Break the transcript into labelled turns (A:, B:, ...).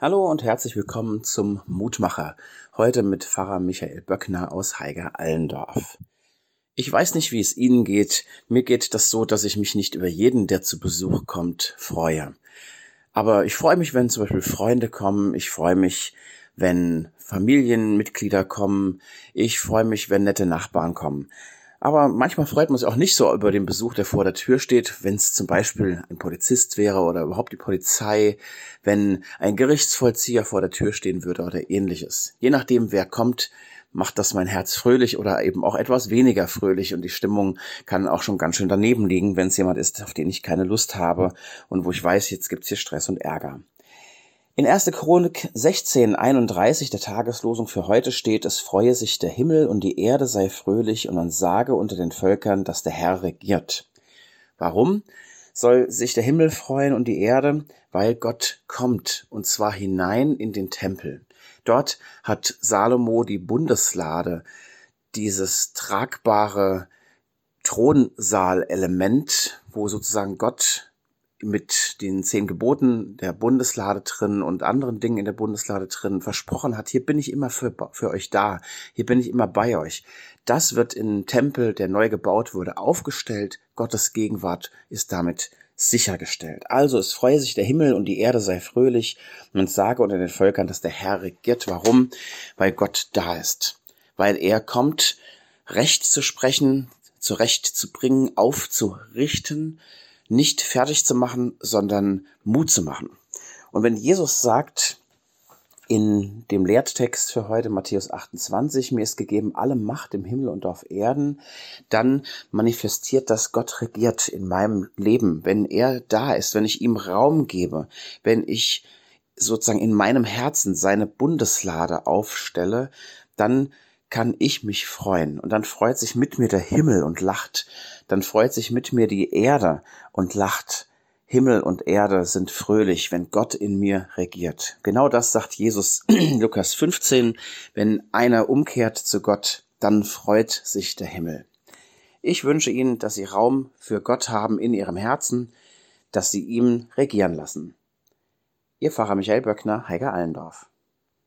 A: Hallo und herzlich willkommen zum Mutmacher. Heute mit Pfarrer Michael Böckner aus Heiger Allendorf. Ich weiß nicht, wie es Ihnen geht. Mir geht das so, dass ich mich nicht über jeden, der zu Besuch kommt, freue. Aber ich freue mich, wenn zum Beispiel Freunde kommen. Ich freue mich, wenn Familienmitglieder kommen. Ich freue mich, wenn nette Nachbarn kommen. Aber manchmal freut man sich auch nicht so über den Besuch, der vor der Tür steht, wenn es zum Beispiel ein Polizist wäre oder überhaupt die Polizei, wenn ein Gerichtsvollzieher vor der Tür stehen würde oder ähnliches. Je nachdem, wer kommt, macht das mein Herz fröhlich oder eben auch etwas weniger fröhlich und die Stimmung kann auch schon ganz schön daneben liegen, wenn es jemand ist, auf den ich keine Lust habe und wo ich weiß, jetzt gibt's hier Stress und Ärger. In 1. Chronik 16, 31 der Tageslosung für heute steht, es freue sich der Himmel und die Erde sei fröhlich und man sage unter den Völkern, dass der Herr regiert. Warum soll sich der Himmel freuen und die Erde? Weil Gott kommt und zwar hinein in den Tempel. Dort hat Salomo die Bundeslade, dieses tragbare Thronsaalelement, wo sozusagen Gott mit den zehn Geboten der Bundeslade drin und anderen Dingen in der Bundeslade drin versprochen hat, hier bin ich immer für, für euch da, hier bin ich immer bei euch. Das wird im Tempel, der neu gebaut wurde, aufgestellt. Gottes Gegenwart ist damit sichergestellt. Also es freue sich der Himmel und die Erde sei fröhlich und sage unter den Völkern, dass der Herr regiert. Warum? Weil Gott da ist. Weil er kommt, Recht zu sprechen, zurecht zu bringen, aufzurichten, nicht fertig zu machen, sondern Mut zu machen. Und wenn Jesus sagt in dem Lehrtext für heute, Matthäus 28, mir ist gegeben alle Macht im Himmel und auf Erden, dann manifestiert das Gott regiert in meinem Leben. Wenn er da ist, wenn ich ihm Raum gebe, wenn ich sozusagen in meinem Herzen seine Bundeslade aufstelle, dann kann ich mich freuen. Und dann freut sich mit mir der Himmel und lacht. Dann freut sich mit mir die Erde und lacht. Himmel und Erde sind fröhlich, wenn Gott in mir regiert. Genau das sagt Jesus Lukas 15. Wenn einer umkehrt zu Gott, dann freut sich der Himmel. Ich wünsche Ihnen, dass Sie Raum für Gott haben in Ihrem Herzen, dass Sie ihm regieren lassen. Ihr Pfarrer Michael Böckner, Heiger Allendorf.